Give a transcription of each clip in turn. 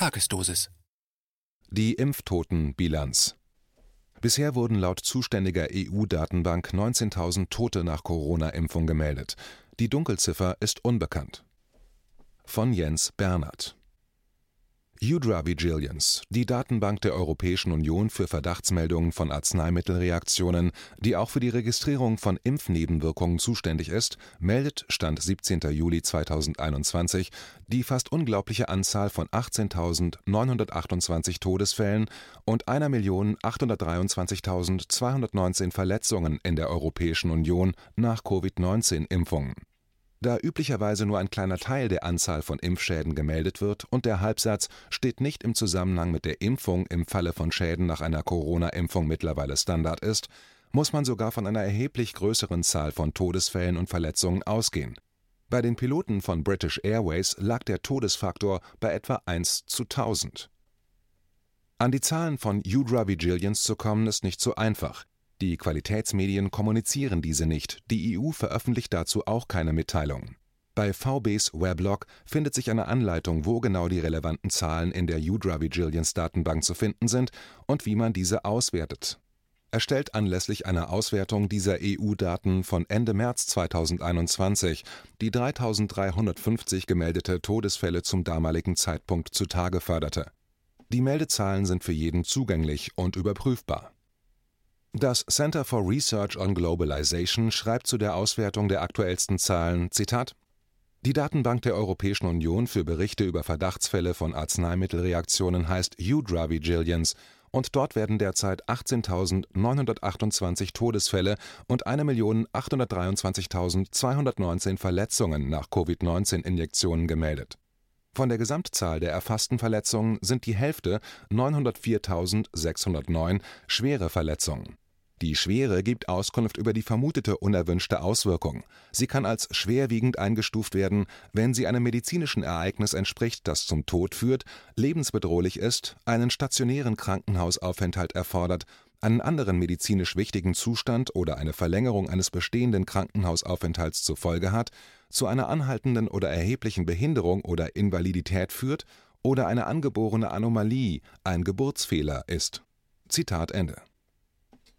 Tagesdosis. Die Impftotenbilanz. Bisher wurden laut zuständiger EU-Datenbank 19.000 Tote nach Corona-Impfung gemeldet. Die Dunkelziffer ist unbekannt. Von Jens Bernhard. Udra Vigilance, die Datenbank der Europäischen Union für Verdachtsmeldungen von Arzneimittelreaktionen, die auch für die Registrierung von Impfnebenwirkungen zuständig ist, meldet Stand 17. Juli 2021 die fast unglaubliche Anzahl von 18.928 Todesfällen und 1.823.219 Verletzungen in der Europäischen Union nach Covid-19-Impfungen da üblicherweise nur ein kleiner Teil der Anzahl von Impfschäden gemeldet wird und der Halbsatz steht nicht im Zusammenhang mit der Impfung im Falle von Schäden nach einer Corona-Impfung mittlerweile Standard ist, muss man sogar von einer erheblich größeren Zahl von Todesfällen und Verletzungen ausgehen. Bei den Piloten von British Airways lag der Todesfaktor bei etwa 1 zu 1000. An die Zahlen von Udra Vigilance zu kommen, ist nicht so einfach. Die Qualitätsmedien kommunizieren diese nicht, die EU veröffentlicht dazu auch keine Mitteilung. Bei VBs Weblog findet sich eine Anleitung, wo genau die relevanten Zahlen in der Udra Vigilance Datenbank zu finden sind und wie man diese auswertet. Erstellt anlässlich einer Auswertung dieser EU-Daten von Ende März 2021, die 3350 gemeldete Todesfälle zum damaligen Zeitpunkt zutage förderte. Die Meldezahlen sind für jeden zugänglich und überprüfbar. Das Center for Research on Globalization schreibt zu der Auswertung der aktuellsten Zahlen: Zitat Die Datenbank der Europäischen Union für Berichte über Verdachtsfälle von Arzneimittelreaktionen heißt UDRA Vigilance und dort werden derzeit 18.928 Todesfälle und 1.823.219 Verletzungen nach Covid-19-Injektionen gemeldet. Von der Gesamtzahl der erfassten Verletzungen sind die Hälfte (904.609) schwere Verletzungen die Schwere gibt Auskunft über die vermutete unerwünschte Auswirkung. Sie kann als schwerwiegend eingestuft werden, wenn sie einem medizinischen Ereignis entspricht, das zum Tod führt, lebensbedrohlich ist, einen stationären Krankenhausaufenthalt erfordert, einen anderen medizinisch wichtigen Zustand oder eine Verlängerung eines bestehenden Krankenhausaufenthalts zur Folge hat, zu einer anhaltenden oder erheblichen Behinderung oder Invalidität führt oder eine angeborene Anomalie, ein Geburtsfehler ist. Zitat Ende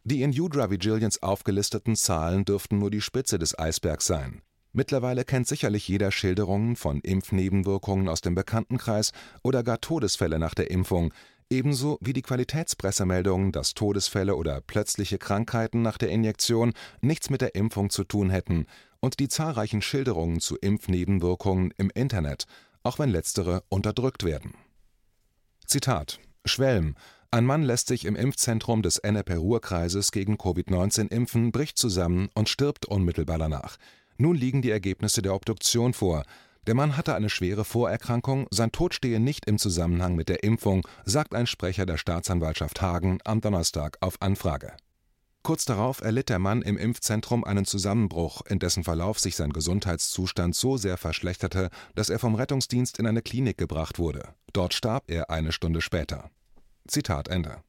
die in Udra Vigilance aufgelisteten Zahlen dürften nur die Spitze des Eisbergs sein. Mittlerweile kennt sicherlich jeder Schilderungen von Impfnebenwirkungen aus dem Bekanntenkreis oder gar Todesfälle nach der Impfung, ebenso wie die Qualitätspressemeldungen, dass Todesfälle oder plötzliche Krankheiten nach der Injektion nichts mit der Impfung zu tun hätten und die zahlreichen Schilderungen zu Impfnebenwirkungen im Internet, auch wenn letztere unterdrückt werden. Zitat Schwelm ein Mann lässt sich im Impfzentrum des Ennepe-Ruhr-Kreises gegen Covid-19 impfen, bricht zusammen und stirbt unmittelbar danach. Nun liegen die Ergebnisse der Obduktion vor. Der Mann hatte eine schwere Vorerkrankung, sein Tod stehe nicht im Zusammenhang mit der Impfung, sagt ein Sprecher der Staatsanwaltschaft Hagen am Donnerstag auf Anfrage. Kurz darauf erlitt der Mann im Impfzentrum einen Zusammenbruch, in dessen Verlauf sich sein Gesundheitszustand so sehr verschlechterte, dass er vom Rettungsdienst in eine Klinik gebracht wurde. Dort starb er eine Stunde später. Zitat Ende.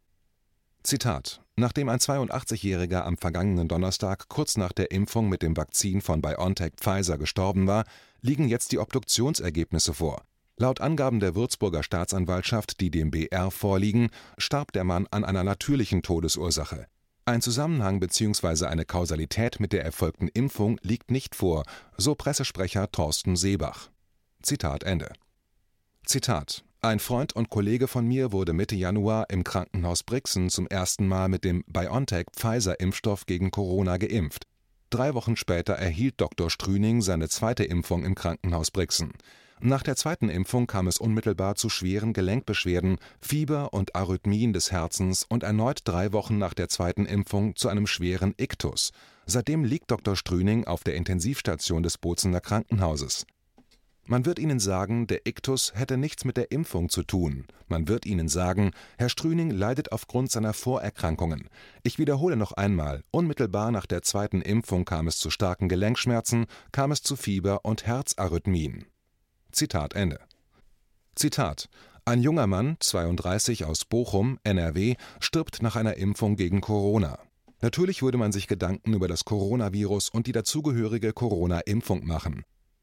Zitat Nachdem ein 82-Jähriger am vergangenen Donnerstag kurz nach der Impfung mit dem Vakzin von BioNTech Pfizer gestorben war, liegen jetzt die Obduktionsergebnisse vor. Laut Angaben der Würzburger Staatsanwaltschaft, die dem BR vorliegen, starb der Mann an einer natürlichen Todesursache. Ein Zusammenhang bzw. eine Kausalität mit der erfolgten Impfung liegt nicht vor, so Pressesprecher Thorsten Seebach. Zitat Ende. Zitat ein Freund und Kollege von mir wurde Mitte Januar im Krankenhaus Brixen zum ersten Mal mit dem BioNTech-Pfizer-Impfstoff gegen Corona geimpft. Drei Wochen später erhielt Dr. Strüning seine zweite Impfung im Krankenhaus Brixen. Nach der zweiten Impfung kam es unmittelbar zu schweren Gelenkbeschwerden, Fieber und Arrhythmien des Herzens und erneut drei Wochen nach der zweiten Impfung zu einem schweren Iktus. Seitdem liegt Dr. Strüning auf der Intensivstation des Bozener Krankenhauses. Man wird Ihnen sagen, der Iktus hätte nichts mit der Impfung zu tun. Man wird Ihnen sagen, Herr Strüning leidet aufgrund seiner Vorerkrankungen. Ich wiederhole noch einmal, unmittelbar nach der zweiten Impfung kam es zu starken Gelenkschmerzen, kam es zu Fieber und Herzarrhythmien. Zitat Ende. Zitat ein junger Mann, 32 aus Bochum, NRW, stirbt nach einer Impfung gegen Corona. Natürlich würde man sich Gedanken über das Coronavirus und die dazugehörige Corona-Impfung machen.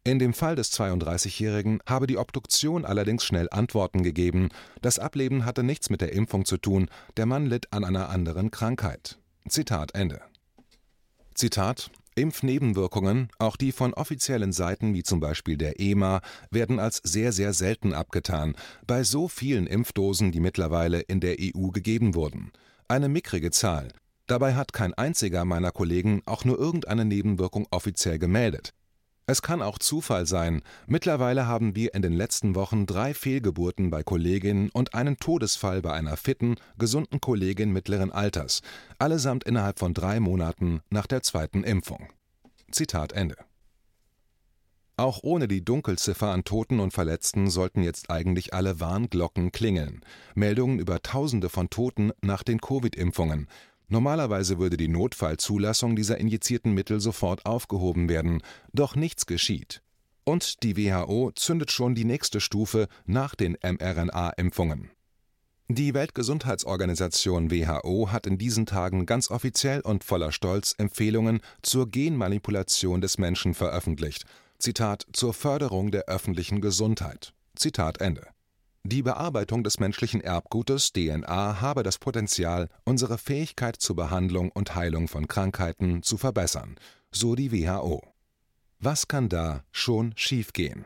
In dem Fall des 32-Jährigen habe die Obduktion allerdings schnell Antworten gegeben, das Ableben hatte nichts mit der Impfung zu tun, der Mann litt an einer anderen Krankheit. Zitat Ende. Zitat Impfnebenwirkungen, auch die von offiziellen Seiten wie zum Beispiel der EMA, werden als sehr, sehr selten abgetan, bei so vielen Impfdosen, die mittlerweile in der EU gegeben wurden. Eine mickrige Zahl. Dabei hat kein einziger meiner Kollegen auch nur irgendeine Nebenwirkung offiziell gemeldet. Es kann auch Zufall sein. Mittlerweile haben wir in den letzten Wochen drei Fehlgeburten bei Kolleginnen und einen Todesfall bei einer fitten, gesunden Kollegin mittleren Alters, allesamt innerhalb von drei Monaten nach der zweiten Impfung. Zitat Ende. Auch ohne die Dunkelziffer an Toten und Verletzten sollten jetzt eigentlich alle Warnglocken klingeln. Meldungen über Tausende von Toten nach den Covid-Impfungen, Normalerweise würde die Notfallzulassung dieser injizierten Mittel sofort aufgehoben werden, doch nichts geschieht. Und die WHO zündet schon die nächste Stufe nach den mRNA-Impfungen. Die Weltgesundheitsorganisation WHO hat in diesen Tagen ganz offiziell und voller Stolz Empfehlungen zur Genmanipulation des Menschen veröffentlicht. Zitat zur Förderung der öffentlichen Gesundheit. Zitat Ende. Die Bearbeitung des menschlichen Erbgutes DNA habe das Potenzial, unsere Fähigkeit zur Behandlung und Heilung von Krankheiten zu verbessern, so die WHO. Was kann da schon schiefgehen?